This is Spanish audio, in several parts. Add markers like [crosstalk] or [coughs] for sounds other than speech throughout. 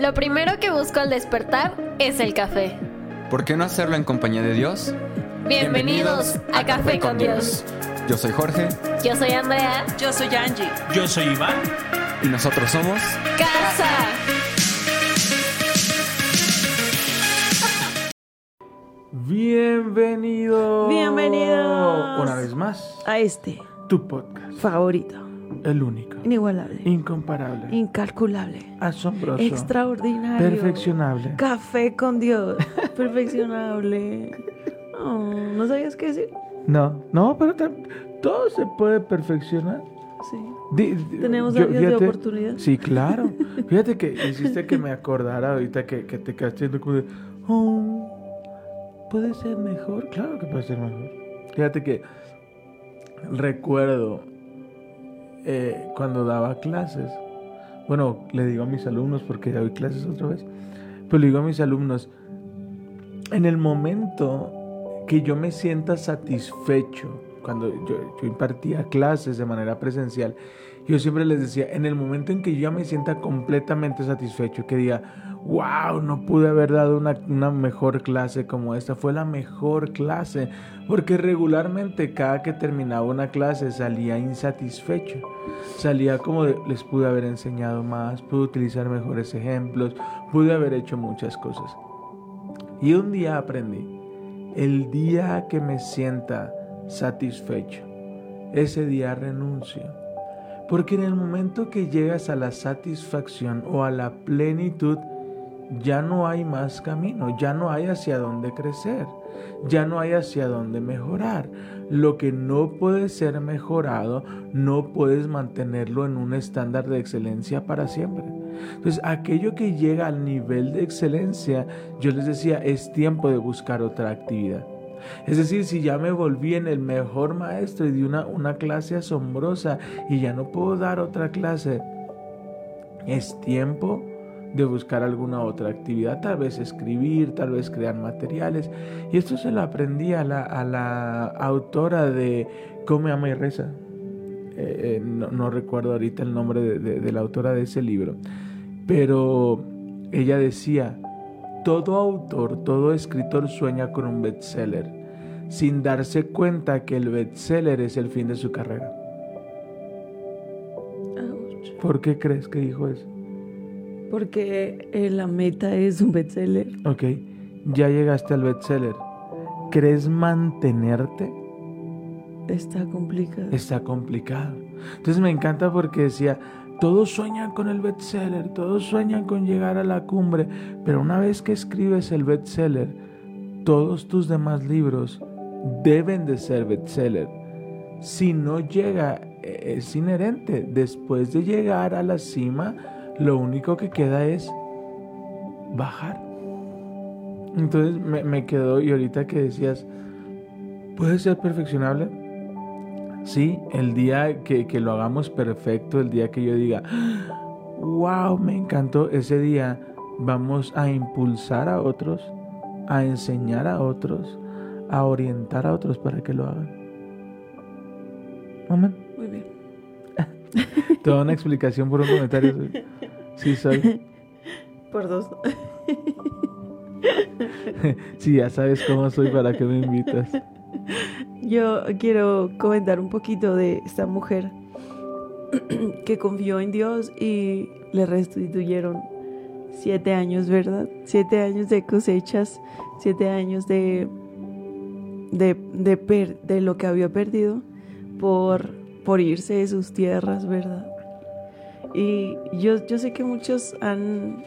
Lo primero que busco al despertar es el café. ¿Por qué no hacerlo en compañía de Dios? Bienvenidos, a, Café, con Dios. Yo soy Jorge Yo soy Andrea. Yo soy Angie. Yo soy Iván. y nosotros somos Casa. Bienvenido. Bienvenidos. Una vez más, A este tu podcast. favorito, El único. inigualable, Incomparable. incalculable, asombroso. extraordinario, Perfeccionable. Café con Dios, [laughs] perfeccionable. No, ¿no sabías qué decir? No, no, pero todo se puede perfeccionar. Sí. Di- di- Tenemos yo- de oportunidad. Sí, claro. [laughs] Fíjate que hiciste que me acordara ahorita que, que te quedaste como de, oh, ¿puede ser mejor? Claro que puede ser mejor. Fíjate que recuerdo eh, cuando daba clases, bueno, le digo a mis alumnos porque doy clases otra vez, pero le digo a mis alumnos, en el momento que yo me sienta satisfecho, cuando yo, yo impartía clases de manera presencial, yo siempre les decía, en el momento en que yo ya me sienta completamente satisfecho, que diga, wow, no pude haber dado una, mejor clase como esta, fue la mejor clase, porque regularmente cada que terminaba una clase salía insatisfecho, salía como de, les pude haber enseñado más, pude utilizar mejores ejemplos, pude haber hecho muchas cosas. Y un día aprendí, el día que me sienta satisfecho, ese día renuncio. Porque en el momento que llegas a la satisfacción o a la plenitud, ya no hay más camino, ya no hay hacia dónde crecer, ya no hay hacia dónde mejorar. Lo que no puede ser mejorado, no puedes mantenerlo en un estándar de excelencia para siempre. Entonces, aquello que llega al nivel de excelencia, yo les decía, es tiempo de buscar otra actividad. Es decir, si ya me volví en el mejor maestro y di una, una clase asombrosa y ya no puedo dar otra clase, es tiempo de buscar alguna otra actividad, tal vez escribir, tal vez crear materiales. Y esto se lo aprendí a la, a la autora de Come, Ama y Reza. Eh, eh, no, no recuerdo ahorita el nombre de, de- de la autora de ese libro, pero ella decía, todo autor, todo escritor sueña con un bestseller, sin darse cuenta que el bestseller es el fin de su carrera. Ouch. ¿Por qué crees que dijo eso? Porque eh, la meta es un bestseller. Ok, ya llegaste al bestseller. ¿Crees mantenerte? Está complicado. Está complicado. Entonces me encanta porque decía, todos sueñan con el bestseller, todos sueñan con llegar a la cumbre, pero una vez que escribes el bestseller, todos tus demás libros deben de ser bestseller. Si no llega, eh, es inherente. Después de llegar a la cima, lo único que queda es bajar. Entonces me, quedó, y ahorita que decías, ¿puede ser perfeccionable? Sí, el día que, que lo hagamos perfecto, el día que yo diga, wow, me encantó, ese día vamos a impulsar a otros, a enseñar a otros, a orientar a otros para que lo hagan. Muy bien. [laughs] Toda una explicación por un comentario. Sí, soy. Por dos. [laughs] Sí, ya sabes cómo soy, para que me invitas. Yo quiero comentar un poquito de esta mujer [clears throat] que confió en Dios y le restituyeron siete años, ¿verdad? Siete años de cosechas, siete años de, de, de, per- de lo que había perdido por, por irse de sus tierras, ¿verdad? Y yo, yo sé que muchos han,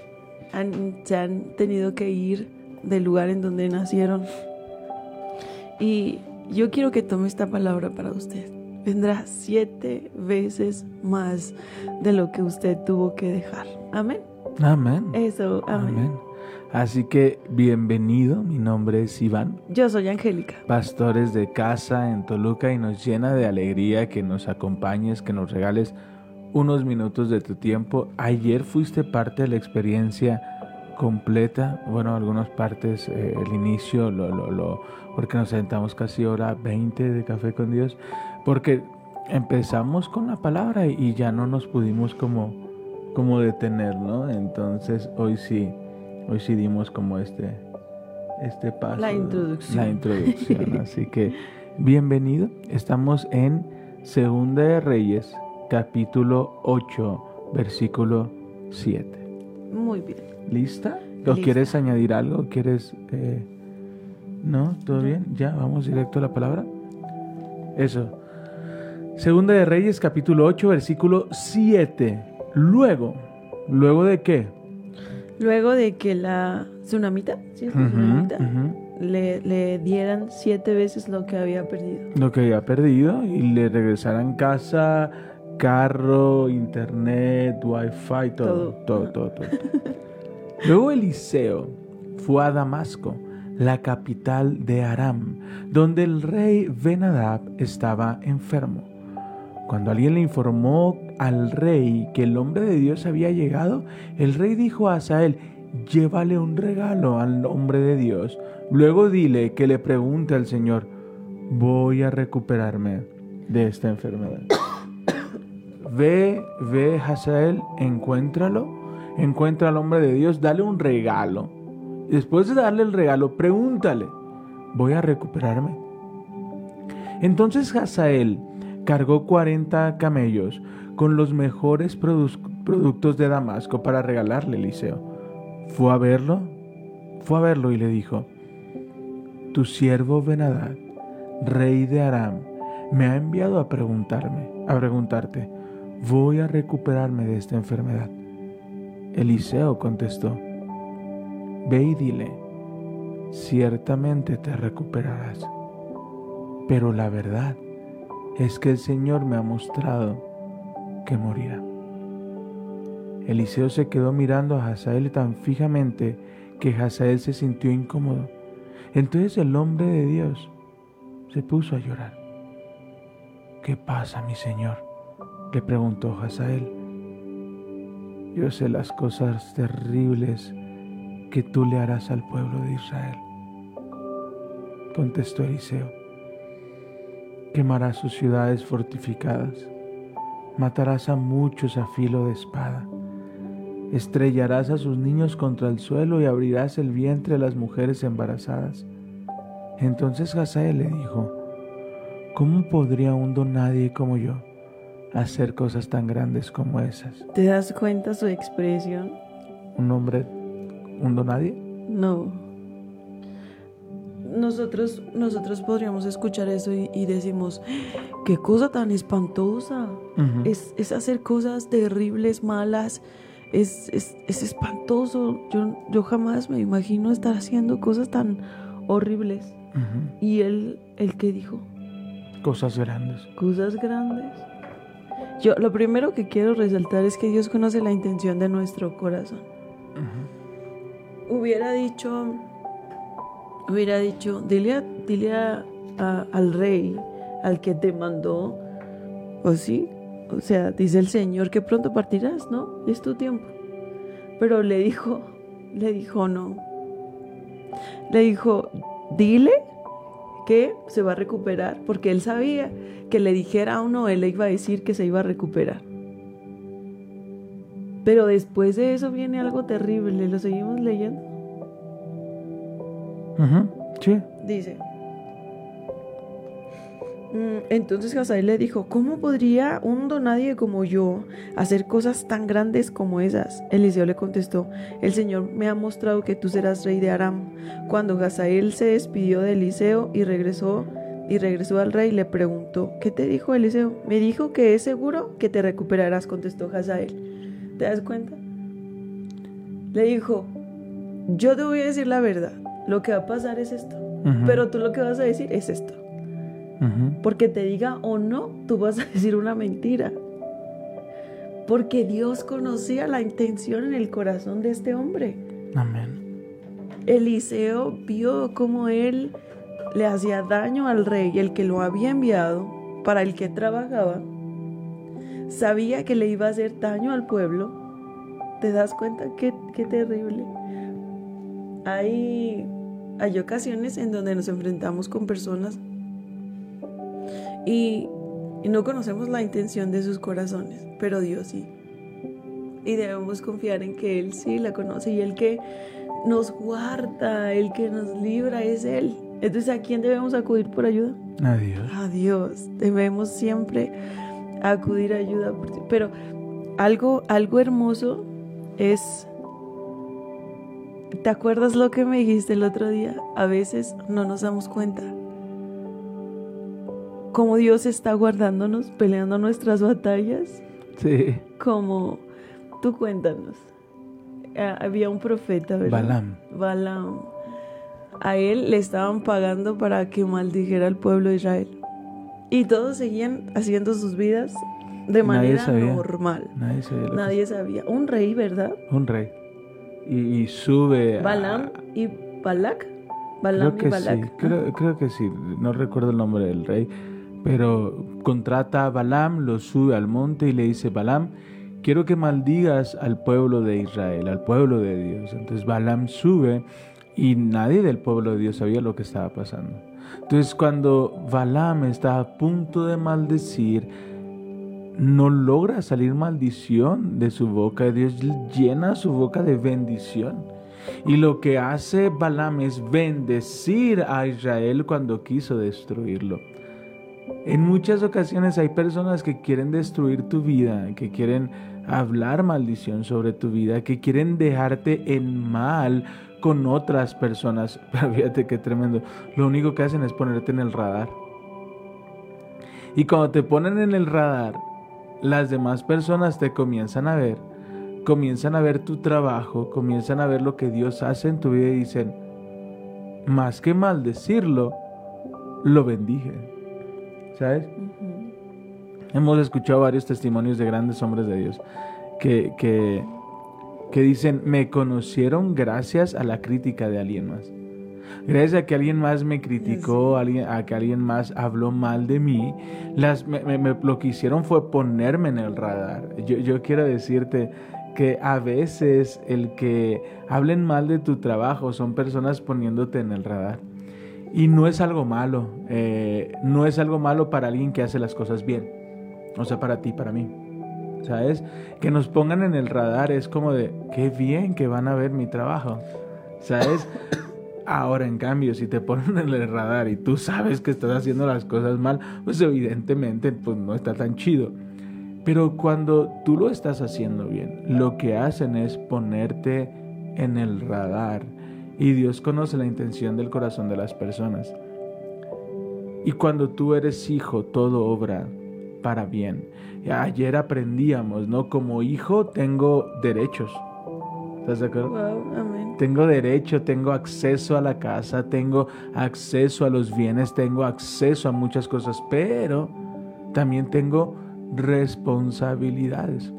han- se han tenido que ir del lugar en donde nacieron. Y yo quiero que tome esta palabra para usted. Vendrá siete veces más de lo que usted tuvo que dejar. Amén. Amén. Eso, amén. Amén. Así que bienvenido, mi nombre es Iván, Yo soy Angélica. pastores de casa en Toluca y nos llena de alegría que nos acompañes, que nos regales unos minutos de tu tiempo. Ayer fuiste parte de la experiencia completa, bueno, algunas partes, eh, el inicio, lo, lo, lo, porque nos sentamos casi hora 20 de café con Dios, porque empezamos con la palabra y ya no nos pudimos como como detener, ¿no? Entonces hoy sí, hoy sí dimos como este, este paso. La introducción. La introducción. Así que bienvenido. Estamos en Segunda de Reyes, capítulo 8, versículo 7. Muy bien. ¿Lista? ¿O Lista. quieres añadir algo? ¿Quieres...? eh, ¿No? ¿Todo bien? ¿Ya? ¿Vamos directo a la palabra? Eso. Segunda de Reyes, capítulo 8, versículo 7. Luego, ¿luego de qué? Luego de que la tsunamita, ¿sí es la Ujú, tsunamita? ujú. Le, le dieran siete veces lo que había perdido. Lo que había perdido y le regresaran casa, carro, internet, wifi, todo, todo, todo, todo. todo. Luego Eliseo fue a Damasco, la capital de Aram, donde el rey Benadab estaba enfermo. Cuando alguien le informó al rey que el hombre de Dios había llegado, el rey dijo a Asael, llévale un regalo al hombre de Dios. Luego dile que le pregunte al Señor, voy a recuperarme de esta enfermedad. [coughs] Ve, ve, Hazael, encuéntralo, encuentra al hombre de Dios, dale un regalo. Después de darle el regalo, pregúntale, ¿voy a recuperarme? Entonces Hazael cargó 40 camellos con los mejores produ- productos de Damasco para regalarle a Eliseo. Fue a verlo, fue a verlo y le dijo, Tu siervo Benadad, rey de Aram, me ha enviado a preguntarme, a preguntarte, voy a recuperarme de esta enfermedad. Eliseo contestó, Ve y dile, ciertamente te recuperarás. Pero la verdad es que el Señor me ha mostrado que morirá. Eliseo se quedó mirando a Hazael tan fijamente que Hazael se sintió incómodo. Entonces el hombre de Dios se puso a llorar. ¿Qué pasa, mi señor? le preguntó Hazael. Yo sé las cosas terribles que tú le harás al pueblo de Israel. Contestó Eliseo. Quemarás sus ciudades fortificadas, matarás a muchos a filo de espada, estrellarás a sus niños contra el suelo y abrirás el vientre a las mujeres embarazadas. Entonces Hazael le dijo, ¿cómo podría un don nadie como yo hacer cosas tan grandes como esas? ¿Te das cuenta su expresión? ¿Un hombre, un don nadie? No. Nosotros, nosotros podríamos escuchar eso y, y decimos, qué cosa tan espantosa. Es, es hacer cosas terribles, malas. Es, es, es espantoso. Yo, yo jamás me imagino estar haciendo cosas tan horribles. Y él, el que dijo, Cosas grandes. cosas grandes. Yo lo primero que quiero resaltar es que Dios conoce la intención de nuestro corazón. Hubiera dicho, hubiera dicho, dile, a- dile a- a- al rey, al que te mandó, o sí, o sea, dice el Señor que pronto partirás, ¿no? Es tu tiempo. Pero le dijo, le dijo no. Le dijo, dile que se va a recuperar, porque él sabía que le dijera o no, él le iba a decir que se iba a recuperar. Pero después de eso viene algo terrible, lo seguimos leyendo. Sí. Dice. "Mm, Entonces Hazael le dijo, ¿cómo podría un donadie como yo hacer cosas tan grandes como esas? Eliseo le contestó, el Señor me ha mostrado que tú serás rey de Aram. Cuando Hazael se despidió de Eliseo y regresó y regresó al rey, le preguntó, ¿qué te dijo Eliseo? Me dijo que es seguro que te recuperarás, contestó Hazael. ¿Te das cuenta? Le dijo, yo te voy a decir la verdad, lo que va a pasar es esto. Pero tú lo que vas a decir es esto. Porque te diga o no, tú vas a [laughs] decir una mentira. Porque Dios conocía la intención en el corazón de este hombre. Amén. Eliseo vio cómo él le hacía daño al rey, el que lo había enviado, para el que trabajaba. Sabía que le iba a hacer daño al pueblo. ¿Te das cuenta? Qué, qué terrible. Hay, hay ocasiones en donde nos enfrentamos con personas y, y no conocemos la intención de sus corazones, pero Dios sí. y debemos confiar en que Él sí la conoce y el que nos guarda, el que nos libra es Él. Entonces, ¿a quién debemos acudir por ayuda? Adiós. A Dios. Debemos siempre acudir a ayuda. Pero algo, algo hermoso es... ¿Te acuerdas lo que me dijiste el otro día? A veces no nos damos cuenta. Cómo Dios está guardándonos, peleando nuestras batallas. Sí. Como tú cuéntanos. Ah, había un profeta, ¿verdad? Balaam. Balaam. A él le estaban pagando para que maldijera al pueblo de Israel. Y todos seguían haciendo sus vidas de Nadie manera sabía. normal. Nadie sabía Nadie sabía. Un rey, ¿verdad? Un rey. Y, y sube. a- Balaam y Balak. Creo Balaam y que sí. Balak. Creo, creo que sí. No recuerdo el nombre del rey. Pero contrata a Balaam, lo sube al monte y le dice: Balaam, quiero que maldigas al pueblo de Israel, al pueblo de Dios. Entonces Balaam sube y nadie del pueblo de Dios sabía lo que estaba pasando. Entonces cuando Balaam está a punto de maldecir, no logra salir maldición de su boca. Dios llena su boca de bendición. Y lo que hace Balaam es bendecir a Israel cuando quiso destruirlo. En muchas ocasiones hay personas que quieren destruir tu vida, que quieren hablar maldición sobre tu vida, que quieren dejarte en mal con otras personas. [laughs] Pero fíjate qué tremendo. Lo único que hacen es ponerte en el radar. Y cuando te ponen en el radar, las demás personas te comienzan a ver, comienzan a ver tu trabajo, comienzan a ver lo que Dios hace en tu vida y dicen, más que maldecirlo, lo bendije. ¿Sabes? Hemos escuchado varios testimonios de grandes hombres de Dios que, que, que dicen, me conocieron gracias a la crítica de alguien más. Gracias a que alguien más me criticó, alguien, a que alguien más habló mal de mí, las, me- me- me- lo que hicieron fue ponerme en el radar. Yo, yo quiero decirte que a veces el que hablen mal de tu trabajo son personas poniéndote en el radar. Y no es algo malo, eh, no es algo malo para alguien que hace las cosas bien. O sea, para ti, para mí. ¿Sabes? Que nos pongan en el radar es como de, qué bien que van a ver mi trabajo. ¿Sabes? [coughs] Ahora, en cambio, si te ponen en el radar y tú sabes que estás haciendo las cosas mal, pues evidentemente pues no está tan chido. Pero cuando tú lo estás haciendo bien, lo que hacen es ponerte en el radar. Y Dios conoce la intención del corazón de las personas. Y cuando tú eres hijo, todo obra para bien. Ayer aprendíamos, ¿no? Como hijo tengo derechos. ¿Estás de acuerdo? Wow, amén. Tengo derecho, tengo acceso a la casa, tengo acceso a los bienes, tengo acceso a muchas cosas, pero también tengo responsabilidades.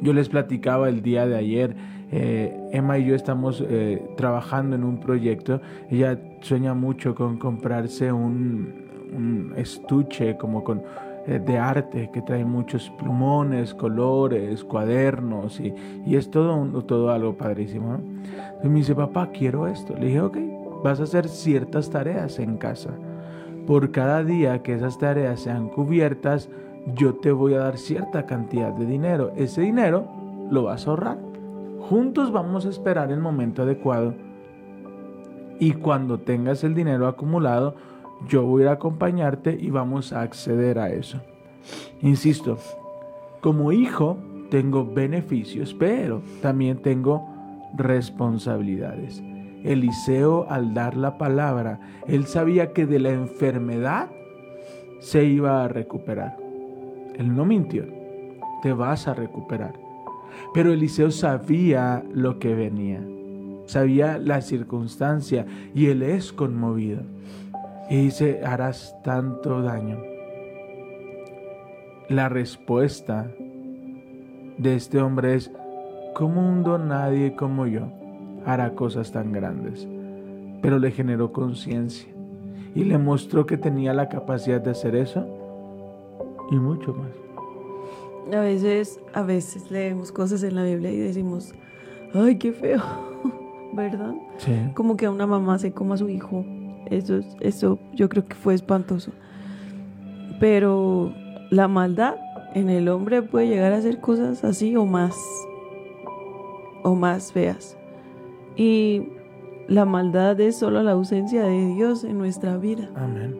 Yo les platicaba el día de ayer, eh, Emma y yo estamos eh, trabajando en un proyecto, ella sueña mucho con comprarse un, un estuche como con de arte que trae muchos plumones, colores, cuadernos y, y es todo, un- todo algo padrísimo. ¿no? Y me dice, papá, quiero esto. Le dije, ok, vas a hacer ciertas tareas en casa. Por cada día que esas tareas sean cubiertas, yo te voy a dar cierta cantidad de dinero. Ese dinero lo vas a ahorrar. Juntos vamos a esperar el momento adecuado. Y cuando tengas el dinero acumulado, yo voy a acompañarte y vamos a acceder a eso. Insisto, como hijo tengo beneficios, pero también tengo responsabilidades. Eliseo al dar la palabra, él sabía que de la enfermedad se iba a recuperar. Él no mintió, te vas a recuperar. Pero Eliseo sabía lo que venía, sabía la circunstancia y él es conmovido. Y dice, harás tanto daño. La respuesta de este hombre es, ¿cómo un don nadie como yo hará cosas tan grandes? Pero le generó conciencia y le mostró que tenía la capacidad de hacer eso y mucho más. A veces, a veces leemos cosas en la Biblia y decimos, ay, qué feo, [laughs] ¿verdad? Sí. Como que a una mamá se coma a su hijo. Eso, es- eso yo creo que fue espantoso. Pero la maldad en el hombre puede llegar a hacer cosas así o más, o más feas. Y la maldad es solo la ausencia de Dios en nuestra vida. Amén.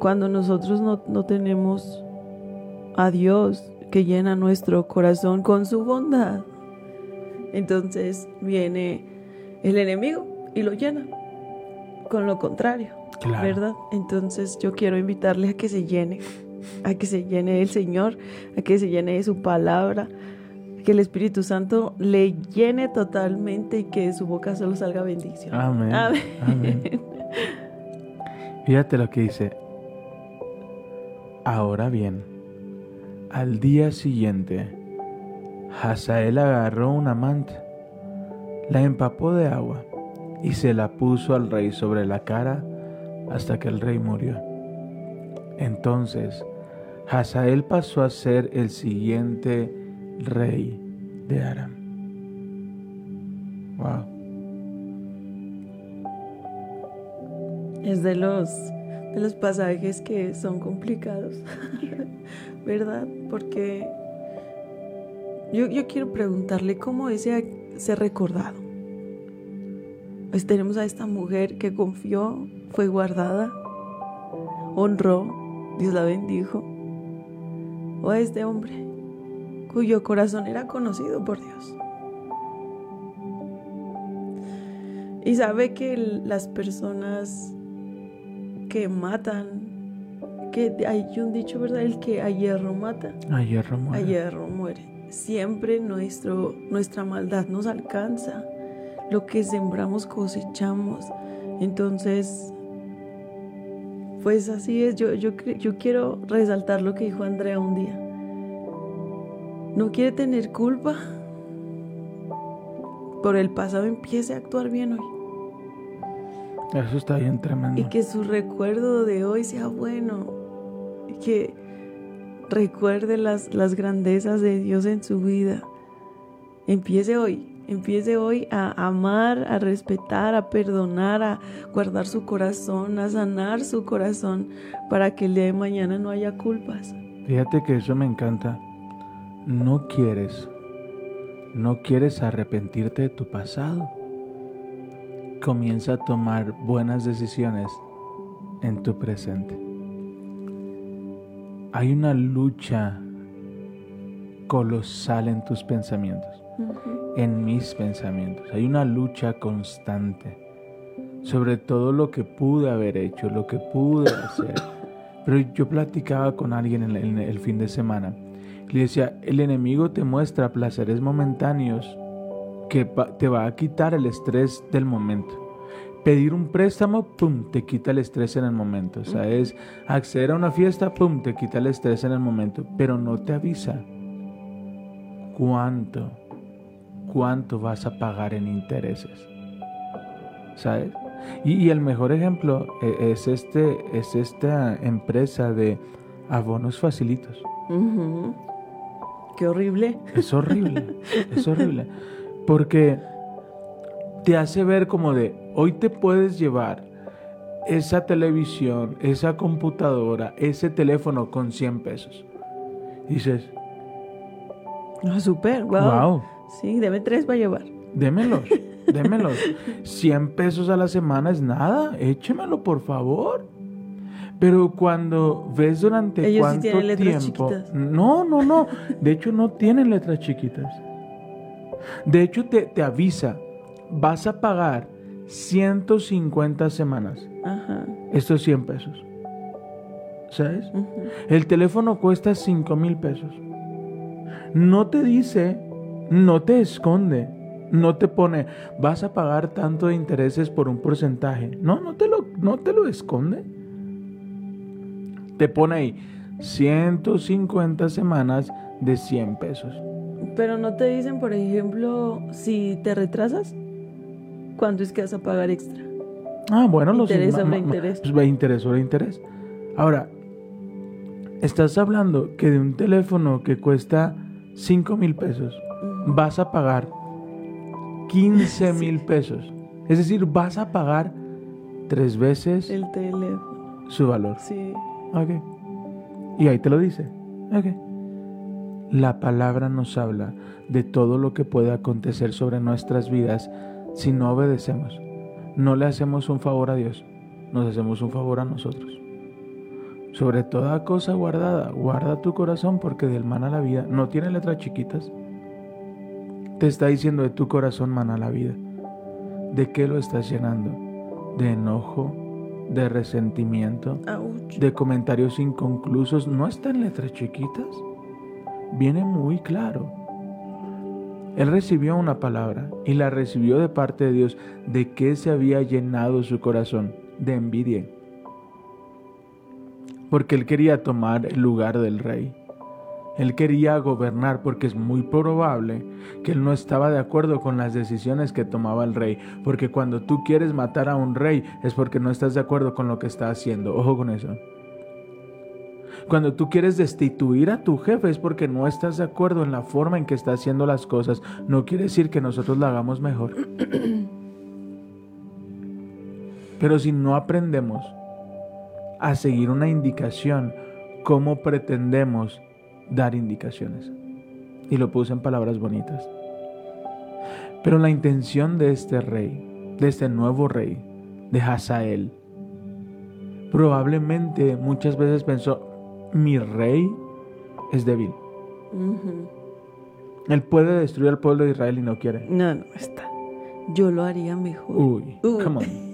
Cuando nosotros no, no tenemos a Dios que llena nuestro corazón con su bondad, entonces viene el enemigo y lo llena con lo contrario, Claro. ¿verdad? Entonces yo quiero invitarle a que se llene, a que se llene del Señor, a que se llene de su palabra, que el Espíritu Santo le llene totalmente y que de su boca solo salga bendición. Amén. Amén. Amén. Fíjate lo que dice. Ahora bien, al día siguiente, Hazael agarró una manta, la empapó de agua y se la puso al rey sobre la cara hasta que el rey murió. Entonces, Hazael pasó a ser el siguiente rey de Aram. Wow. Es de los, de los pasajes que son complicados, [laughs] ¿verdad? Porque yo, yo quiero preguntarle cómo ese ser recordado. Pues tenemos a esta mujer que confió, fue guardada, honró, Dios la bendijo. O a este hombre cuyo corazón era conocido por Dios. Y sabe que las personas que matan, que hay un dicho, ¿verdad? El que a hierro mata, A hierro a muere. hierro muere. Siempre nuestro, nuestra maldad nos alcanza. Lo que sembramos cosechamos. Entonces, pues así es. Yo, yo, yo quiero resaltar lo que dijo Andrea un día. No quiere tener culpa. Por el pasado empiece a actuar bien hoy. Eso está bien tremendo. Y que su recuerdo de hoy sea bueno. Y que recuerde las, las grandezas de Dios en su vida. Empiece hoy. Empiece hoy a amar, a respetar, a perdonar, a guardar su corazón, a sanar su corazón para que el día de mañana no haya culpas. Fíjate que eso me encanta. No quieres, no quieres arrepentirte de tu pasado. Comienza a tomar buenas decisiones en tu presente. Hay una lucha colosal en tus pensamientos, en mis pensamientos. Hay una lucha constante sobre todo lo que pude haber hecho, lo que pude hacer. Pero yo platicaba con alguien en el, fin de semana. Le decía, el enemigo te muestra placeres momentáneos que te va a quitar el estrés del momento. Pedir un préstamo, pum, te quita el estrés en el momento. O sea, es acceder a una fiesta, pum, te quita el estrés en el momento. Pero no te avisa cuánto, cuánto vas a pagar en intereses. ¿Sabes? Y, y el mejor ejemplo eh, es, este, es esta empresa de abonos facilitos. Qué horrible. Es horrible, es horrible. Porque te hace ver como de, hoy te puedes llevar esa televisión, esa computadora, ese teléfono con 100 pesos. Y dices, Ah, super, wow. wow, Sí, debe tres para llevar. démelos, démelos. 100 pesos a la semana es nada, échemelo por favor. Pero cuando ves durante Ellos sí cuánto tienen letras tiempo... chiquitas. No, no, no. De hecho, no tienen letras chiquitas. De hecho, te, te avisa, vas a pagar 150 semanas Ajá. estos 100 pesos. ¿Sabes? El teléfono cuesta 5 mil pesos. No te dice, no te esconde, no te pone, vas a pagar tanto de intereses por un porcentaje. No, no te lo, no te lo esconde. Te pone ahí 150 semanas de 100 pesos. Pero no te dicen, por ejemplo, si te retrasas, ¿cuánto es que vas a pagar extra? Ah, bueno, los Interés sobre interés. pues, va interés sobre interés. Ahora, estás hablando que de un teléfono que cuesta 5 mil pesos. Vas a pagar 15 mil pesos. Es decir, vas a pagar tres veces El teléfono, su valor. sí. Ok. Y ahí te lo dice. Ok. La palabra nos habla de todo lo que puede acontecer sobre nuestras vidas si no obedecemos. No le hacemos un favor a Dios, nos hacemos un favor a nosotros. Sobre toda cosa guardada, guarda tu corazón porque del mana la vida no tiene letras chiquitas. Te está diciendo de tu corazón mana la vida. ¿De qué lo estás llenando? ¿De enojo? ¿De resentimiento? Ouch. ¿De comentarios inconclusos? ¿No está en letras chiquitas? Viene muy claro. Él recibió una palabra y la recibió de parte de Dios. ¿De qué se había llenado su corazón? De envidia porque él quería tomar el lugar del rey. Él quería gobernar porque es muy probable que él no estaba de acuerdo con las decisiones que tomaba el rey. Porque cuando tú quieres matar a un rey es porque no estás de acuerdo con lo que está haciendo. Ojo con eso. Cuando tú quieres destituir a tu jefe es porque no estás de acuerdo en la forma en que está haciendo las cosas. No quiere decir que nosotros la hagamos mejor. [clears throat] Pero si no aprendemos a seguir una indicación, ¿cómo pretendemos dar indicaciones? Y lo puse en palabras bonitas. Pero la intención de este rey, de este nuevo rey, de Hazael, probablemente muchas veces pensó, mi rey es débil. Ujú. Él puede destruir al pueblo de Israel y no quiere. No, no está. Yo lo haría mejor. Uy, Uy. come on.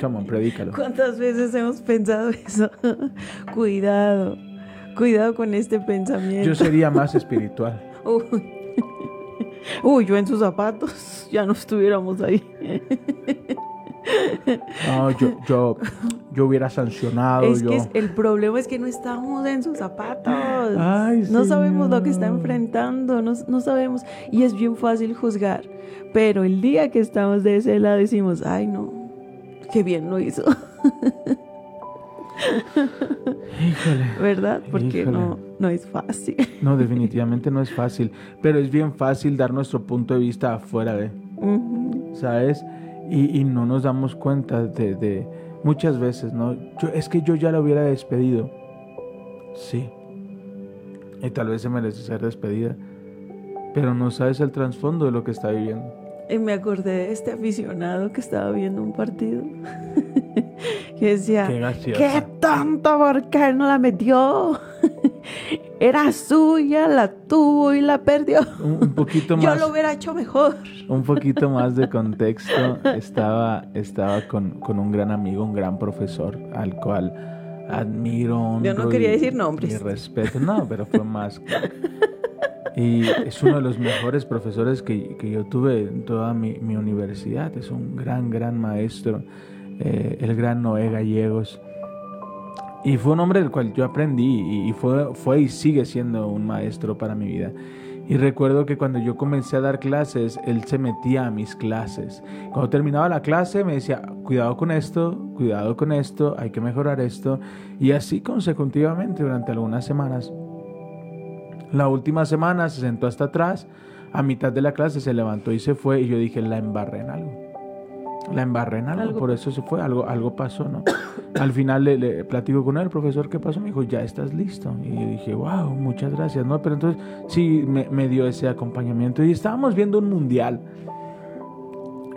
Come on, predícalo. [laughs] ¿Cuántas veces hemos pensado eso? [laughs] cuidado, cuidado con este pensamiento. Yo sería más espiritual. [laughs] Uy. [laughs] Uy, yo en sus zapatos ya no estuviéramos ahí. [laughs] No, yo, yo, yo hubiera sancionado. es yo. que es- el problema es que no estamos en sus zapatos. Ay, no sabemos lo que está enfrentando, no, no sabemos. Y es bien fácil juzgar. Pero el día que estamos de ese lado decimos, ay no, qué bien lo hizo, Híjole. ¿verdad? Porque Híjole. no, no es fácil. No, definitivamente no es fácil. Pero es bien fácil dar nuestro punto de vista afuera de, Ujú. ¿sabes? Y, y no nos damos cuenta de, de muchas veces, ¿no? Yo, es que yo ya la hubiera despedido. Sí. Y tal vez se merece ser despedida. Pero no sabes el trasfondo de lo que está viviendo. Y me acordé de este aficionado que estaba viendo un partido. [laughs] que decía, Qué. ¡Qué tonto! ¿Por qué no la metió? [laughs] Era suya, la tuvo y la perdió. Un, poquito [laughs] Yo más. lo hubiera hecho mejor. Un poquito más de contexto. Estaba, estaba con, con un gran amigo, un gran profesor, al cual admiro. Yo no quería y- decir nombres. Y respeto. No, pero fue más. Y es uno de los mejores profesores que, que yo tuve en toda mi, mi universidad. Es un gran, gran maestro, eh, el gran Noé Gallegos. Y fue un hombre del cual yo aprendí y, fue, fue y sigue siendo un maestro para mi vida. Y recuerdo que cuando yo comencé a dar clases, él se metía a mis clases. Cuando terminaba la clase me decía, cuidado con esto, cuidado con esto, hay que mejorar esto. Y así consecutivamente durante algunas semanas. La última semana se sentó hasta atrás, a mitad de la clase se levantó y se fue y yo dije, la embarré en algo. La embarré en algo, Algo por eso se fue, algo, algo pasó, ¿no? Al final le, le platico con él, profesor, ¿qué pasó? Me dijo, ya estás listo. Y yo dije, wow, muchas gracias, ¿no? Pero entonces sí me, me dio ese acompañamiento y estábamos viendo un mundial.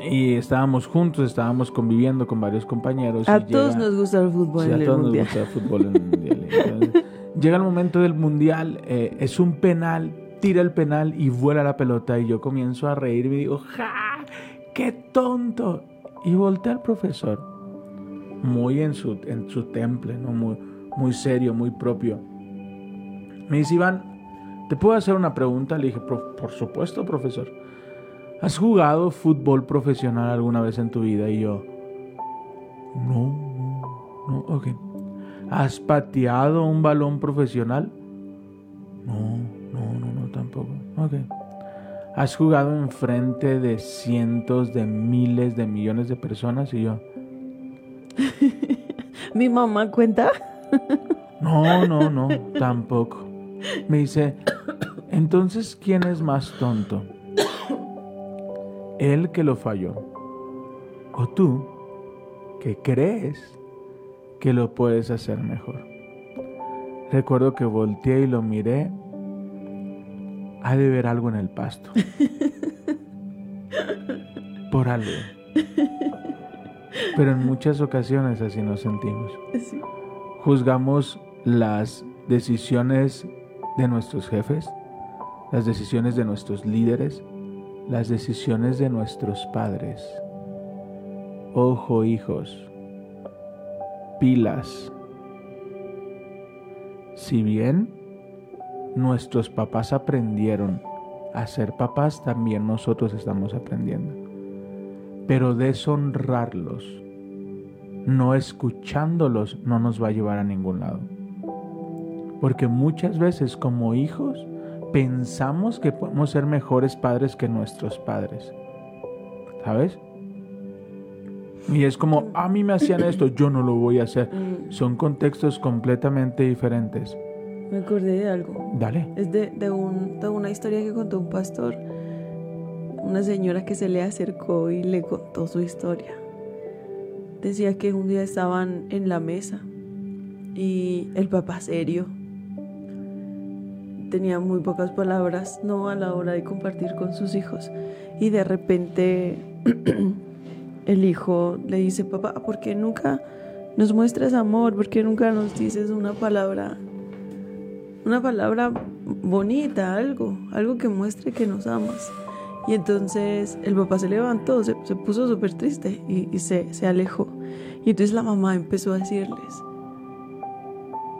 Y estábamos juntos, estábamos conviviendo con varios compañeros. A y todos llega- nos gusta el fútbol Sí, en a el todos mundial. nos gusta el fútbol en el mundial. Entonces, llega el momento del mundial, eh, es un penal, tira el penal y vuela la pelota. Y yo comienzo a reír y me digo, ¡ja! ¡Qué tonto! Y voltea al profesor, muy en su, en su temple, ¿no? muy, muy serio, muy propio. Me dice, Iván, ¿te puedo hacer una pregunta? Le dije, "Por- supuesto, profesor. ¿Has jugado fútbol profesional alguna vez en tu vida? Y yo, no, no, no, ok. ¿Has pateado un balón profesional? No, no, no, no, tampoco. Ok. ¿Has jugado enfrente de cientos de miles de millones de personas? Y yo, [laughs] Mi mamá cuenta. no, no, no, tampoco. Me dice, entonces, ¿quién es más tonto? ¿Él que lo falló? ¿O tú que crees que lo puedes hacer mejor? Recuerdo que volteé y lo miré. Ha de ver algo en el pasto. Por algo. Pero en muchas ocasiones así nos sentimos. Sí. Juzgamos las decisiones de nuestros jefes, las decisiones de nuestros líderes, las decisiones de nuestros padres. Ojo hijos, pilas. Si bien nuestros papás aprendieron a ser papás, también nosotros estamos aprendiendo. Pero deshonrarlos, no escuchándolos, no nos va a llevar a ningún lado. Porque muchas veces como hijos pensamos que podemos ser mejores padres que nuestros padres. ¿Sabes? Y es como, a mí me hacían esto, yo no lo voy a hacer. Mm, Son contextos completamente diferentes. Me acordé de algo. Dale. Es de, de, un, de una historia que contó un pastor. Una señora que se le acercó y le contó su historia. Decía que un día estaban en la mesa y el papá serio tenía muy pocas palabras, no a la hora de compartir con sus hijos. Y de repente [clears throat] el hijo le dice, papá, ¿por qué nunca nos muestras amor? ¿Por qué nunca nos dices una palabra una palabra bonita, algo, algo que muestre que nos amas. Y entonces el papá se levantó, se, se puso súper triste y, y se, se alejó. Y entonces la mamá empezó a decirles,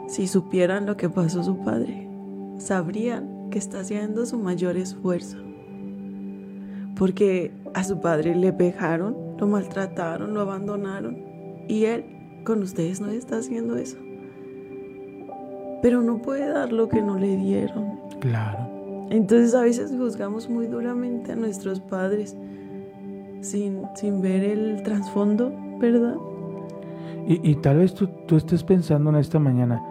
si supieran lo que pasó su padre, sabrían que está haciendo su mayor esfuerzo. Porque a su padre le pegaron, lo maltrataron, lo abandonaron. Y él con ustedes no está haciendo eso pero no puede dar lo que no le dieron. Claro. Entonces a veces juzgamos muy duramente a nuestros padres sin, sin ver el trasfondo, ¿verdad? Y, y tal vez tú, tú estés pensando en esta mañana,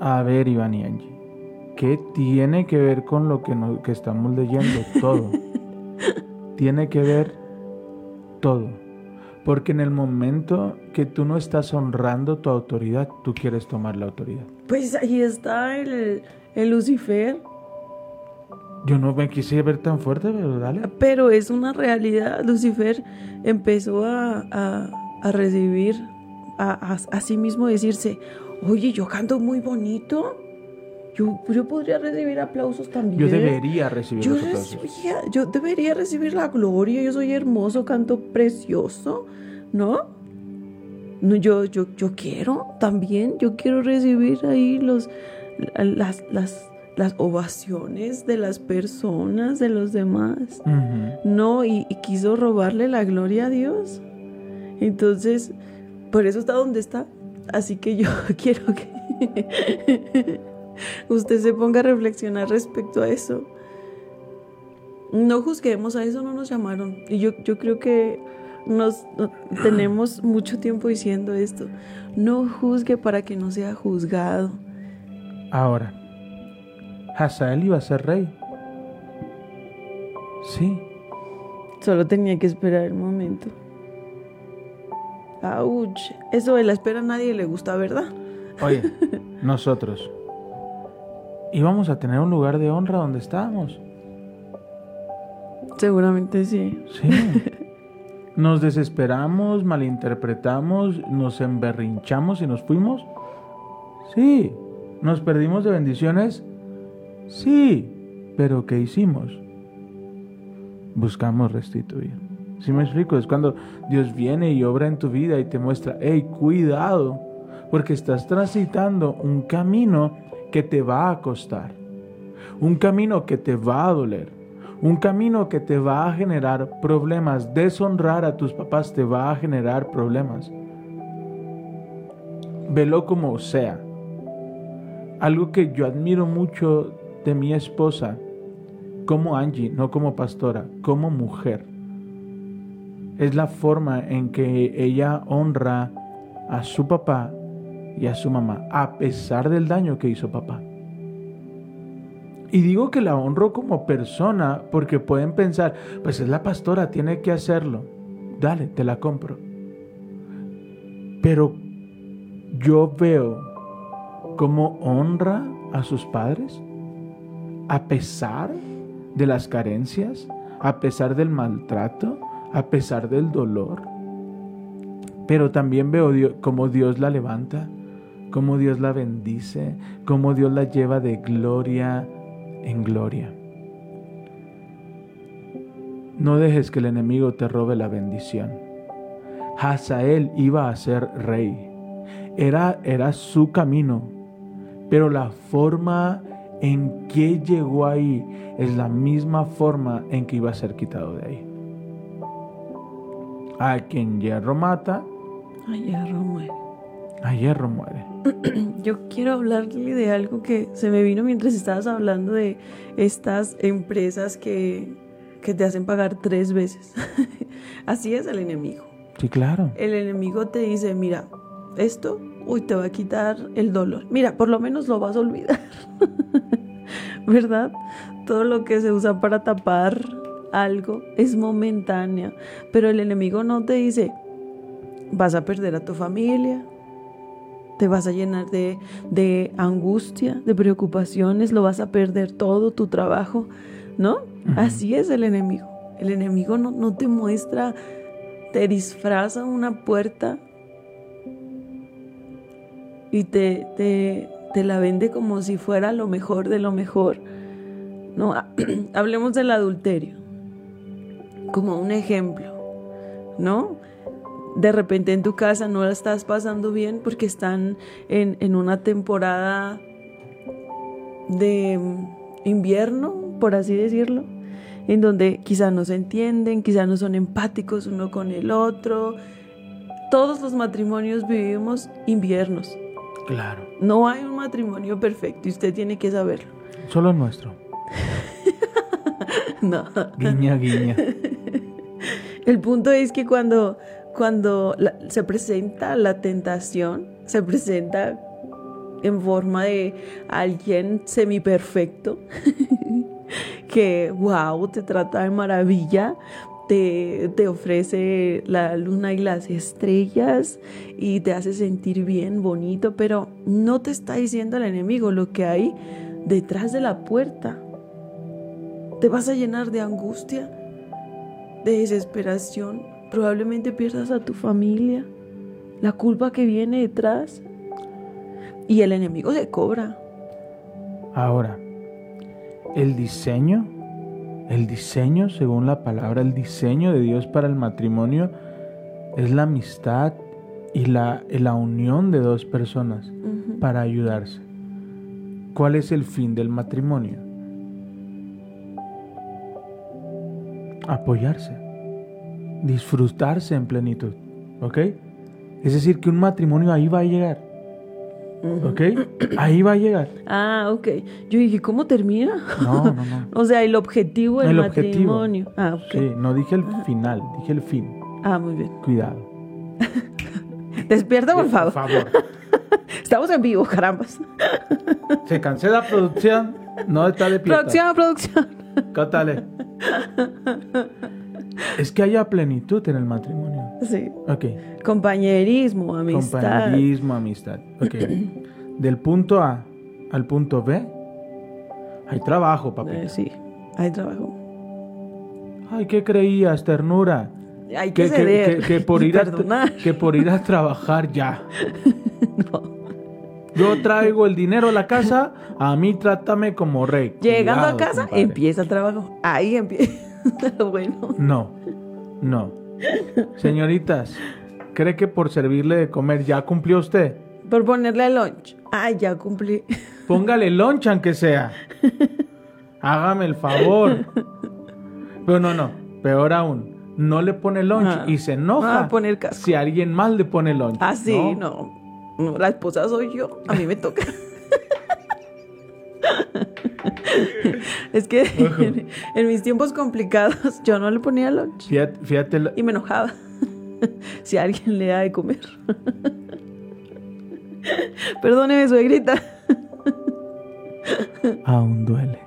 a ver Iván y Angie, ¿qué tiene que ver con lo que, no- que estamos leyendo? Todo. [laughs] tiene que ver todo. Porque en el momento que tú no estás honrando tu autoridad, tú quieres tomar la autoridad. Pues ahí está el, el Lucifer, Yo no me quise ver tan fuerte, pero dale. pero es una realidad. Lucifer empezó a, a- a recibir a, a, a sí mismo decirse, oye, yo canto muy bonito. Yo, yo podría recibir aplausos también. Yo debería recibir Yo, los aplausos. recibía- yo debería recibir la gloria, yo soy hermoso, canto precioso, ¿no? No, yo, yo, yo quiero también, yo quiero recibir ahí los, las, las, las ovaciones de las personas, de los demás. No, y, y quiso robarle la gloria a Dios. Entonces, por eso está donde está. Así que yo [laughs] quiero que usted se ponga a reflexionar respecto a eso. No juzguemos, a eso no nos llamaron. Y yo, yo creo que nos no- tenemos mucho tiempo diciendo esto. No juzgue para que no sea juzgado. Ahora, Hazael iba a ser rey. Sí, Solo tenía que esperar el momento. Ouch. Eso de la espera a nadie le gusta, ¿verdad? Oye, [laughs] nosotros íbamos a tener un lugar de honra donde estábamos. Seguramente sí. Sí. [laughs] Nos desesperamos, malinterpretamos, nos emberrinchamos y nos fuimos. Sí. Nos perdimos de bendiciones. Sí. Pero ¿qué hicimos? Buscamos restituir. ¿Sí me explico? Es cuando Dios viene y obra en tu vida y te muestra, hey, cuidado, porque estás transitando un camino que te va a costar, un camino que te va a doler, un camino que te va a generar problemas. Deshonrar a tus papás te va a generar problemas. Velo como sea. Algo que yo admiro mucho de mi esposa, como Angie, no como pastora, como mujer, es la forma en que ella honra a su papá y a su mamá, a pesar del daño que hizo papá. Y digo que la honro como persona porque pueden pensar, pues es la pastora, tiene que hacerlo. Dale, te la compro. Pero yo veo cómo honra a sus padres a pesar de las carencias, a pesar del maltrato, a pesar del dolor. Pero también veo cómo Dios la levanta, cómo Dios la bendice, cómo Dios la lleva de gloria en gloria. No dejes que el enemigo te robe la bendición. Hazael iba a ser rey. Era, era su camino. Pero la forma en que llegó ahí es la misma forma en que iba a ser quitado de ahí. A quien hierro mata, Ay, hierro muere. A hierro muere. [clears throat] Yo quiero hablarle de algo que se me vino mientras estabas hablando de estas empresas que, que te hacen pagar tres veces. [laughs] Así es el enemigo. Sí, claro. El enemigo te dice, mira, esto, uy, te va a quitar el dolor. Mira, por lo menos lo vas a olvidar. [laughs] ¿Verdad? Todo lo que se usa para tapar algo es momentáneo. Pero el enemigo no te dice, vas a perder a tu familia, te vas a llenar de, de angustia, de preocupaciones, lo vas a perder todo, tu trabajo, ¿no? Así es el enemigo. El enemigo no, no te muestra, te disfraza una puerta y te, te, te la vende como si fuera lo mejor de lo mejor. No, [clears throat] hablemos del adulterio como un ejemplo, ¿no? De repente en tu casa no la estás pasando bien porque están en, en una temporada de invierno, por así decirlo, en donde quizá no se entienden, quizá no son empáticos uno con el otro. Todos los matrimonios vivimos inviernos. Claro. No hay un matrimonio perfecto y usted tiene que saberlo. Solo el nuestro. [laughs] No. Guiña, guiña. El punto es que cuando, cuando se presenta la tentación, se presenta en forma de alguien semiperfecto, [laughs] que, wow, te trata de maravilla, te, te ofrece la luna y las estrellas y te hace sentir bien, bonito, pero no te está diciendo el enemigo lo que hay detrás de la puerta. Te vas a llenar de angustia, de desesperación, probablemente pierdas a tu familia, la culpa que viene detrás y el enemigo se cobra. Ahora, el diseño, el diseño, según la palabra, el diseño de Dios para el matrimonio es la amistad y la, la unión de dos personas para ayudarse. ¿Cuál es el fin del matrimonio? Apoyarse, disfrutarse en plenitud, ¿ok? Es decir, que un matrimonio ahí va a llegar. ¿ok? Ahí va a llegar. Ah, ok. Yo dije, ¿cómo termina? No, no, no. [laughs] O sea, el objetivo del El objetivo. matrimonio. Ah, ok. Sí, no dije el final, dije el fin. Ah, muy bien. Cuidado. [laughs] Despierta, por Por favor. favor. [laughs] Estamos en vivo, carambas. Se cancela producción, no está de pie. Producción, producción. Cátale. Es que haya plenitud en el matrimonio. Sí. Ok. Compañerismo, amistad. Compañerismo, amistad. Ok. [clears throat] Del punto A al punto B hay trabajo, papi. Eh, sí, hay trabajo. Ay, ¿qué creías, ternura? Hay que, Que, que- ceder. que- que por ir a, que por ir a trabajar ya. [laughs] No. Yo traigo el dinero a la casa, a mí trátame como rey. Llegando Cuidado, a casa, compadre. empieza el trabajo. Ahí empieza. [laughs] bueno. No, no. Señoritas, ¿cree que por servirle de comer ya cumplió usted? Por ponerle lunch. Ay, ya cumplí. Póngale loncha aunque sea. Hágame el favor. Pero no, no. Peor aún. No le pone lunch Ah. y se enoja Ah, poner casco. si alguien más le pone lunch. Ah, sí, no. No, La esposa soy yo. A mí me toca. Es que en, en mis tiempos complicados yo no le ponía lunch Fíjate, fíjate lo- y me enojaba si alguien le da de comer. Perdóneme, suegrita. Aún duele.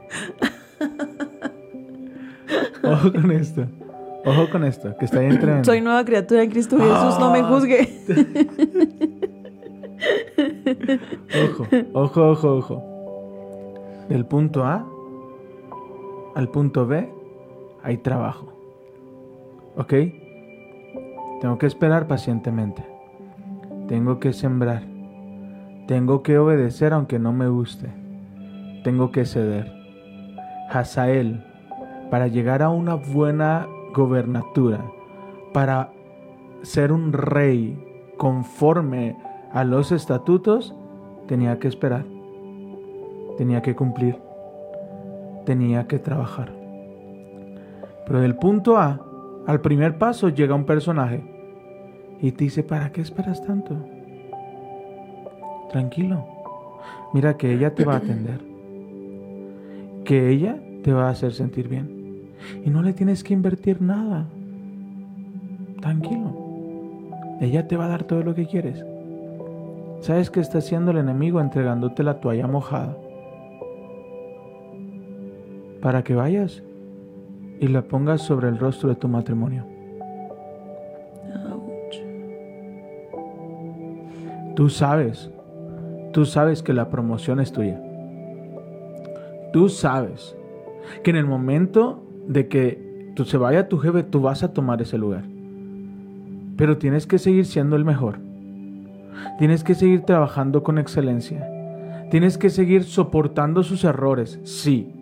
Ojo con esto. Ojo con esto, que está bien tremendo. Soy nueva criatura en Cristo Jesús, no me Ah. juzgue. [laughs] ojo, ojo, ojo, ojo. Del punto A al punto B hay trabajo. ¿Ok? Tengo que esperar pacientemente. Tengo que sembrar. Tengo que obedecer aunque no me guste. Tengo que ceder. Hazael, para llegar a una buena gobernatura, para ser un rey conforme a los estatutos, tenía que esperar, tenía que cumplir, tenía que trabajar. Pero del punto A al primer paso llega un personaje y te dice, ¿para qué esperas tanto? Tranquilo, mira que ella te va a atender, que ella te va a hacer sentir bien y no le tienes que invertir nada. Tranquilo, ella te va a dar todo lo que quieres. ¿Sabes qué está haciendo el enemigo entregándote la toalla mojada? Para que vayas y la pongas sobre el rostro de tu matrimonio. Tú sabes, tú sabes que la promoción es tuya. Tú sabes que en el momento de que tú se vaya tu jefe, tú vas a tomar ese lugar. Pero tienes que seguir siendo el mejor. Tienes que seguir trabajando con excelencia. Tienes que seguir soportando sus errores, sí.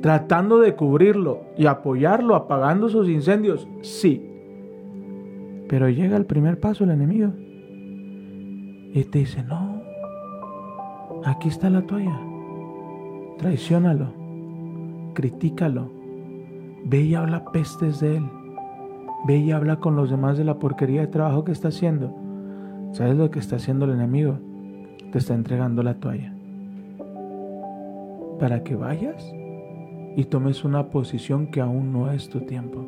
Tratando de cubrirlo y apoyarlo, apagando sus incendios, sí. Pero llega el primer paso el enemigo. Y te dice, no, aquí está la toalla. Traiciónalo, critícalo, ve y habla pestes de él. Ve y habla con los demás de la porquería de trabajo que está haciendo. ¿Sabes lo que está haciendo el enemigo? Te está entregando la toalla. Para que vayas y tomes una posición que aún no es tu tiempo.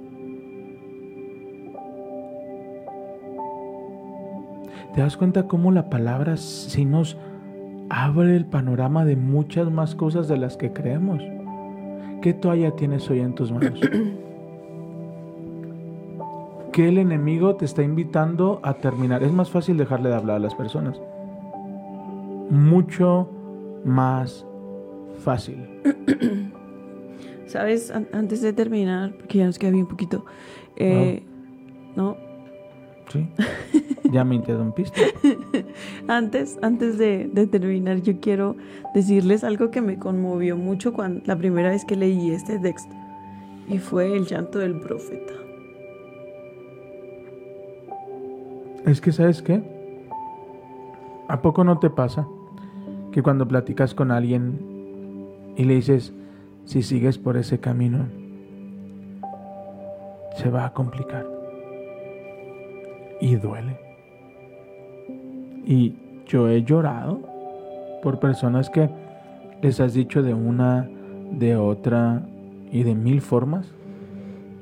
¿Te das cuenta cómo la palabra sí nos abre el panorama de muchas más cosas de las que creemos? ¿Qué toalla tienes hoy en tus manos? [clears throat] ¿Qué el enemigo te está invitando a terminar? Es más fácil dejarle de hablar a las personas. Mucho más fácil. [clears throat] ¿Sabes? antes de terminar, porque ya nos queda bien poquito. Eh, ¿No? Sí. [laughs] Ya me interrumpiste. [laughs] antes, antes de, terminar, yo quiero decirles algo que me conmovió mucho cuando la primera vez que leí este texto. Y fue el llanto del profeta. Es que, ¿sabes qué? ¿A poco no te pasa que cuando platicas con alguien y le dices, si sigues por ese camino, se va a complicar? Y duele. Y yo he llorado por personas que les has dicho de una, de otra y de mil formas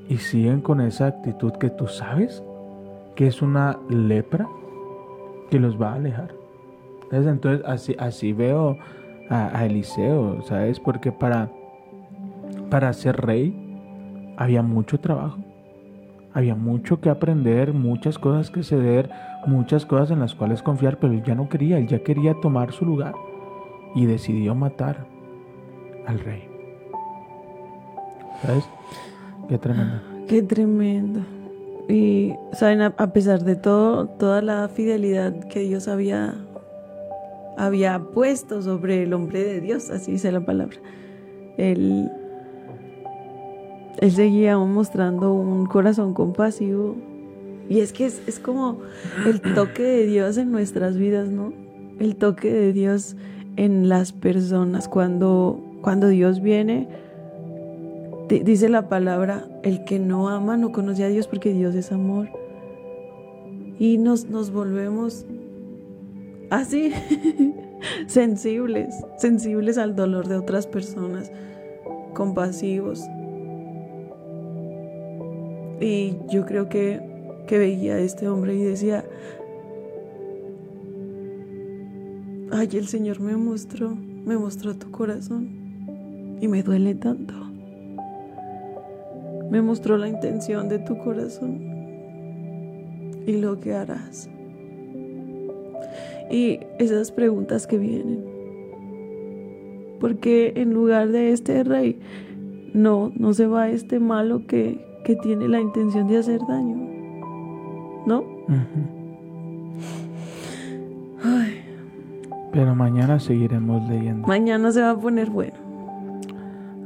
y siguen con esa actitud que tú sabes que es una lepra que los va a alejar. Entonces así, así veo a, Eliseo, ¿sabes? Porque para, para ser rey había mucho trabajo. Había mucho que aprender, muchas cosas que ceder, muchas cosas en las cuales confiar, pero él ya no quería, él ya quería tomar su lugar y decidió matar al rey. ¿Sabes? Qué tremendo. Qué tremendo. Y, ¿saben? A, pesar de todo, toda la fidelidad que Dios había, había puesto sobre el hombre de Dios, así dice la palabra, él él seguía mostrando un corazón compasivo. Y es que es, como el toque de Dios en nuestras vidas, ¿no? El toque de Dios en las personas. Cuando, cuando Dios viene, dice la palabra, el que no ama no conoce a Dios porque Dios es amor. Y nos, nos volvemos así, [laughs] sensibles, sensibles al dolor de otras personas, compasivos. Y yo creo que, veía a este hombre y decía, ay, el Señor me mostró, me mostró tu corazón y me duele tanto. Me mostró la intención de tu corazón y lo que harás. y esas preguntas que vienen. Porque en lugar de este rey, no, no se va este malo que, que tiene la intención de hacer daño. ¿No? Ay, Pero mañana seguiremos leyendo. mañana se va a poner bueno.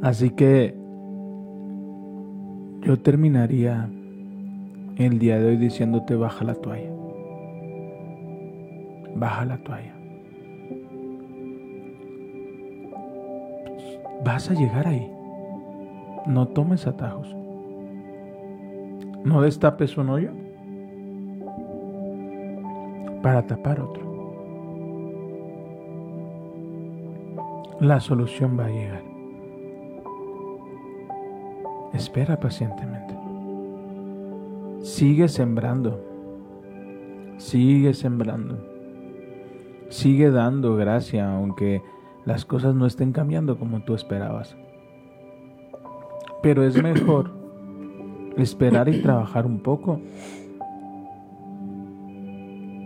Así que yo terminaría el día de hoy diciéndote baja la toalla. Baja la toalla. Vas a llegar ahí. No tomes atajos. No destapes un hoyo para tapar otro. La solución va a llegar. Espera pacientemente. Sigue sembrando. Sigue sembrando. Sigue dando gracia aunque las cosas no estén cambiando como tú esperabas. Pero es mejor esperar y trabajar un poco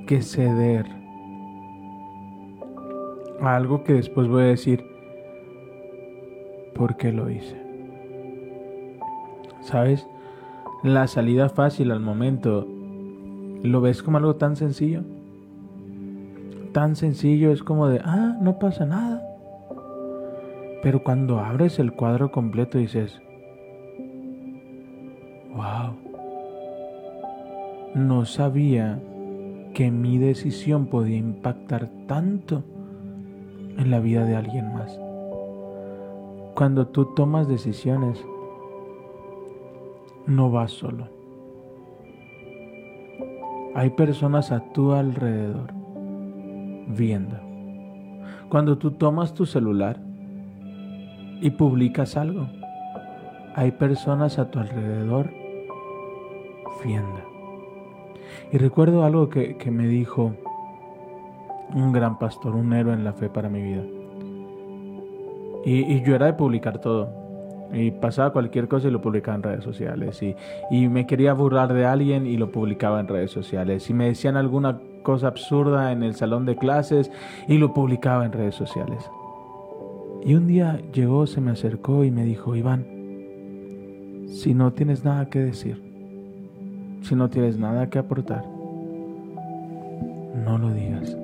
que ceder a algo que después voy a decir, ¿por qué lo hice? ¿Sabes? La salida fácil al momento, ¿lo ves como algo tan sencillo? Tan sencillo es como de, ah, no pasa nada. Pero cuando abres el cuadro completo dices, no sabía que mi decisión podía impactar tanto en la vida de alguien más. Cuando tú tomas decisiones, no vas solo. Hay personas a tu alrededor viendo. Cuando tú tomas tu celular y publicas algo, hay personas a tu alrededor viendo. Y recuerdo algo que, me dijo un gran pastor, un héroe en la fe para mi vida. Y, y yo era de publicar todo. Y pasaba cualquier cosa y lo publicaba en redes sociales. Y, y me quería burlar de alguien y lo publicaba en redes sociales. Y me decían alguna cosa absurda en el salón de clases y lo publicaba en redes sociales. Y un día llegó, se me acercó y me dijo, Iván, si no tienes nada que decir, si no tienes nada que aportar, no lo digas.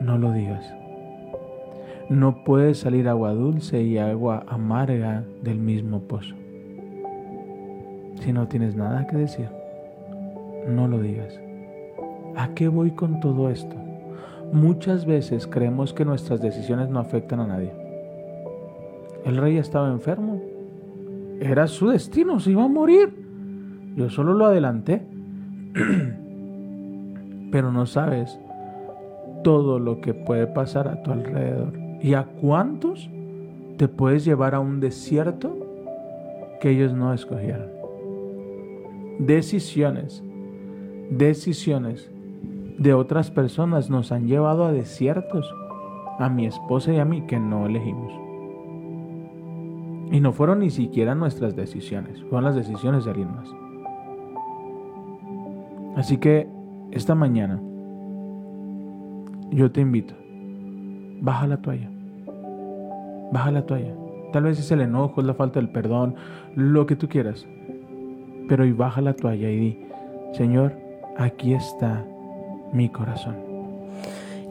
No lo digas. No puede salir agua dulce y agua amarga del mismo pozo. Si no tienes nada que decir, no lo digas. ¿A qué voy con todo esto? Muchas veces creemos que nuestras decisiones no afectan a nadie. El rey estaba enfermo. Era su destino, se iba a morir. Yo solo lo adelanté. [clears throat] Pero no sabes todo lo que puede pasar a tu alrededor. ¿Y a cuántos te puedes llevar a un desierto que ellos no escogieron? Decisiones, decisiones de otras personas nos han llevado a desiertos, a mi esposa y a mí, que no elegimos. Y no fueron ni siquiera nuestras decisiones, fueron las decisiones de alguien más. Así que esta mañana yo te invito, baja la toalla, baja la toalla. Tal vez es el enojo, es la falta del perdón, lo que tú quieras. Pero hoy baja la toalla y di, Señor, aquí está mi corazón.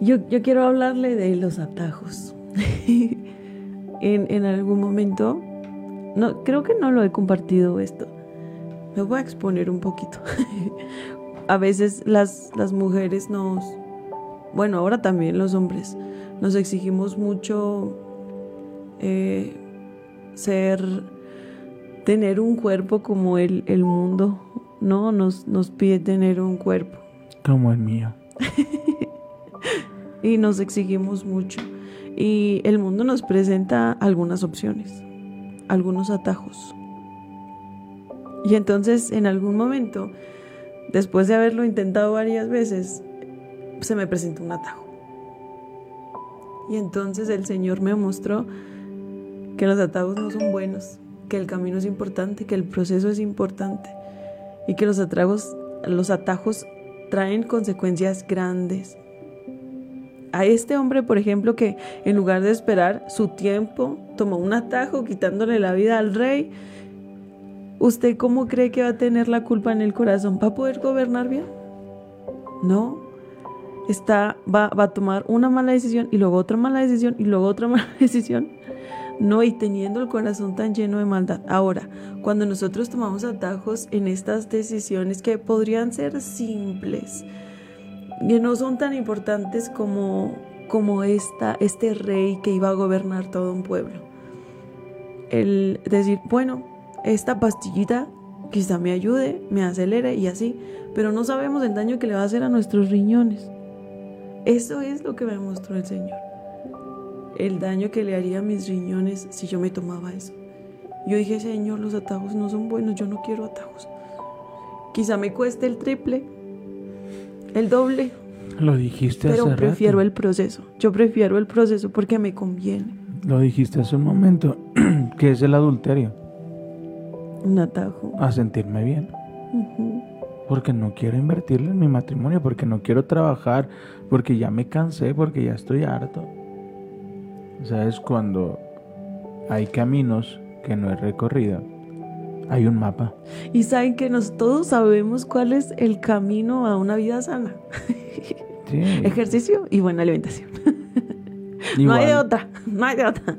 Yo, yo quiero hablarle de los atajos. [laughs] en, en algún momento, no, creo que no lo he compartido esto. Me voy a exponer un poquito. [laughs] a veces las, las mujeres nos, bueno, ahora también los hombres, nos exigimos mucho eh, ser, tener un cuerpo como el, el mundo, ¿no? Nos, nos pide tener un cuerpo Como el mío. [laughs] y nos exigimos mucho. Y el mundo nos presenta algunas opciones, algunos atajos. Y entonces en algún momento, después de haberlo intentado varias veces, se me presentó un atajo. Y entonces el Señor me mostró que los atajos no son buenos, que el camino es importante, que el proceso es importante y que los atajos, los atajos traen consecuencias grandes. A este hombre, por ejemplo, que en lugar de esperar su tiempo, tomó un atajo quitándole la vida al rey, ¿usted cómo cree que va a tener la culpa en el corazón para poder gobernar bien? No. Está, va, va a tomar una mala decisión y luego otra mala decisión y luego otra [laughs] mala decisión. No, y teniendo el corazón tan lleno de maldad. Ahora, cuando nosotros tomamos atajos en estas decisiones que podrían ser simples, que no son tan importantes como, como esta, este rey que iba a gobernar todo un pueblo. El decir, bueno, esta pastillita quizá me ayude, me acelere y así, pero no sabemos el daño que le va a hacer a nuestros riñones. Eso es lo que me mostró el Señor. El daño que le haría a mis riñones si yo me tomaba eso. Yo dije, Señor, los atajos no son buenos, yo no quiero atajos. Quizá me cueste el triple, el doble. Lo dijiste Pero hace prefiero rato. el proceso. Yo prefiero el proceso porque me conviene. Lo dijiste hace un momento, [clears throat] que es el adulterio, Un atajo. a sentirme bien. Porque no quiero invertirle en mi matrimonio, porque no quiero trabajar, porque ya me cansé, porque ya estoy harto. ¿Sabes? Cuando hay caminos que no he recorrido, hay un mapa. Y saben que nos todos sabemos cuál es el camino a una vida sana. [laughs] Sí. Ejercicio y buena alimentación. [laughs] No hay de otra, no hay de otra.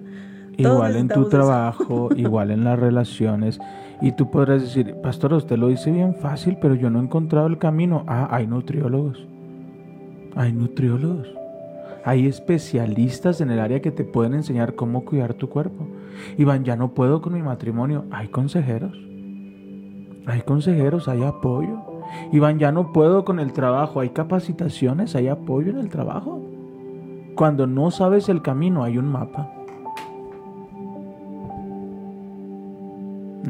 igual en tu trabajo, [laughs] igual en las relaciones. Y tú podrás decir, pastor, usted lo dice bien fácil, pero yo no he encontrado el camino. Ah, hay nutriólogos. Hay nutriólogos. Hay especialistas en el área que te pueden enseñar cómo cuidar tu cuerpo. Iván, ya no puedo con mi matrimonio. Hay consejeros. Hay consejeros, hay apoyo. Iván, ya no puedo con el trabajo. Hay capacitaciones, hay apoyo en el trabajo. Cuando no sabes el camino, hay un mapa.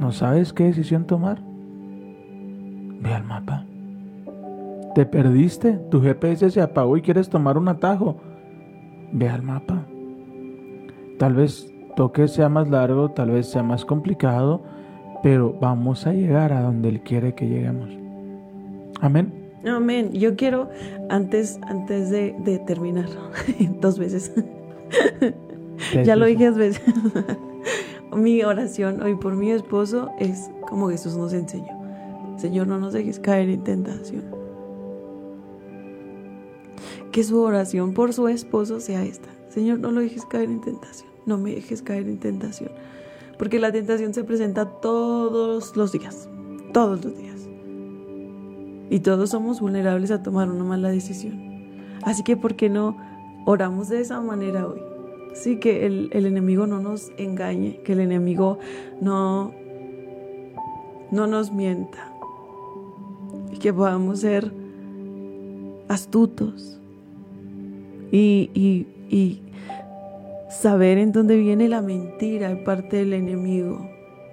¿No sabes qué decisión tomar? Ve al mapa. ¿Te perdiste? Tu GPS se apagó y quieres tomar un atajo. Ve al mapa. Tal vez toque sea más largo, tal vez sea más complicado, pero vamos a llegar a donde Él quiere que lleguemos. Amén. Amén. Yo quiero, antes, antes de, de terminar, [laughs] dos veces. ya lo dije dos veces. [laughs] mi oración hoy por mi esposo es como Jesús nos enseñó. Señor, no nos dejes caer en tentación. Que su oración por su esposo sea esta. Señor, no lo dejes caer en tentación. No me dejes caer en tentación. Porque la tentación se presenta todos los días. Todos los días. Y todos somos vulnerables a tomar una mala decisión. Así que, ¿por qué no oramos de esa manera hoy? Sí, que el, el enemigo no nos engañe, que el enemigo no, no nos mienta. Y que podamos ser astutos y, y, y saber en dónde viene la mentira de parte del enemigo.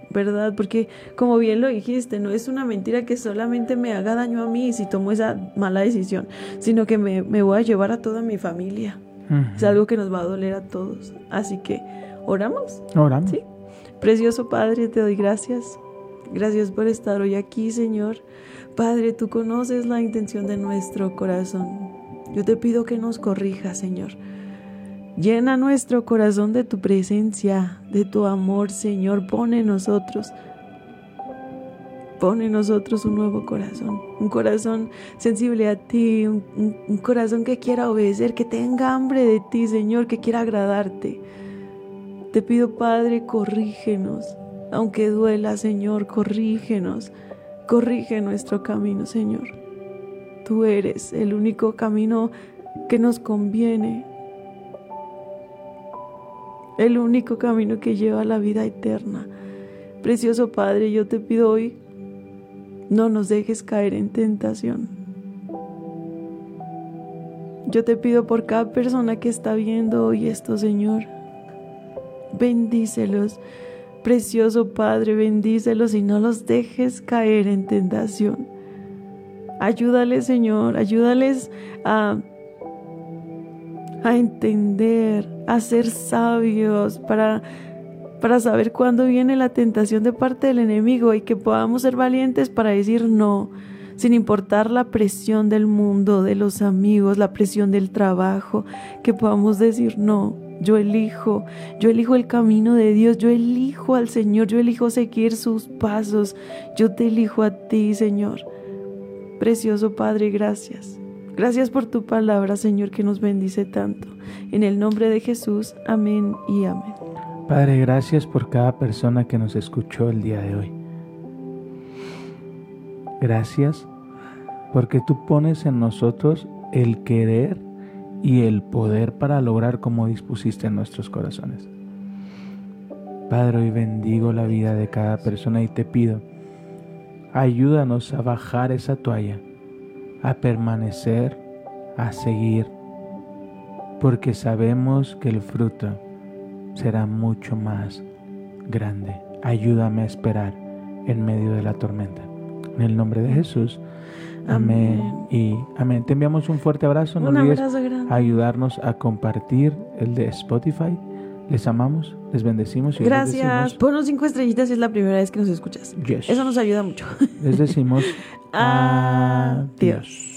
¿verdad? Porque como bien lo dijiste, no es una mentira que solamente me haga daño a mí si tomo esa mala decisión, sino que me, me voy a llevar a toda mi familia. Es algo que nos va a doler a todos. Así que, ¿oramos? Oramos. Sí. Precioso Padre, te doy gracias. Gracias por estar hoy aquí, Señor. Padre, tú conoces la intención de nuestro corazón. Yo te pido que nos corrijas, Señor. Llena nuestro corazón de tu presencia, de tu amor, Señor. Pone en nosotros, pone en nosotros un nuevo corazón, un corazón sensible a ti, un, un- un corazón que quiera obedecer, que tenga hambre de ti, Señor, que quiera agradarte. Te pido, Padre, corrígenos, aunque duela, Señor, corrígenos, corrige nuestro camino, Señor. Tú eres el único camino que nos conviene, el único camino que lleva a la vida eterna. Precioso Padre, yo te pido hoy, no nos dejes caer en tentación. Yo te pido por cada persona que está viendo hoy esto, Señor. Bendícelos. Precioso Padre, bendícelos y no los dejes caer en tentación. Ayúdales, Señor, ayúdales a a entender, a ser sabios, para, para saber cuándo viene la tentación de parte del enemigo y que podamos ser valientes para decir no. sin importar la presión del mundo, de los amigos, la presión del trabajo, que podamos decir, no, yo elijo, yo elijo el camino de Dios, yo elijo al Señor, yo elijo seguir sus pasos, yo te elijo a ti, Señor. Precioso Padre, gracias. Gracias por tu palabra, Señor, que nos bendice tanto. En el nombre de Jesús, amén y amén. Padre, gracias por cada persona que nos escuchó el día de hoy. Gracias porque tú pones en nosotros el querer y el poder para lograr como dispusiste en nuestros corazones. Padre, hoy bendigo la vida de cada persona y te pido, ayúdanos a bajar esa toalla, a permanecer, a seguir, porque sabemos que el fruto será mucho más grande. Ayúdame a esperar en medio de la tormenta. En el nombre de Jesús. Amén. Amén. Y amén. Te enviamos un fuerte abrazo. No Un olvides abrazo grande. ayudarnos a compartir el de Spotify. Les amamos, les bendecimos y Gracias. les decimos, Ponos cinco estrellitas si es la primera vez que nos escuchas. yes. Eso nos ayuda mucho. les decimos [laughs] Adiós. adiós.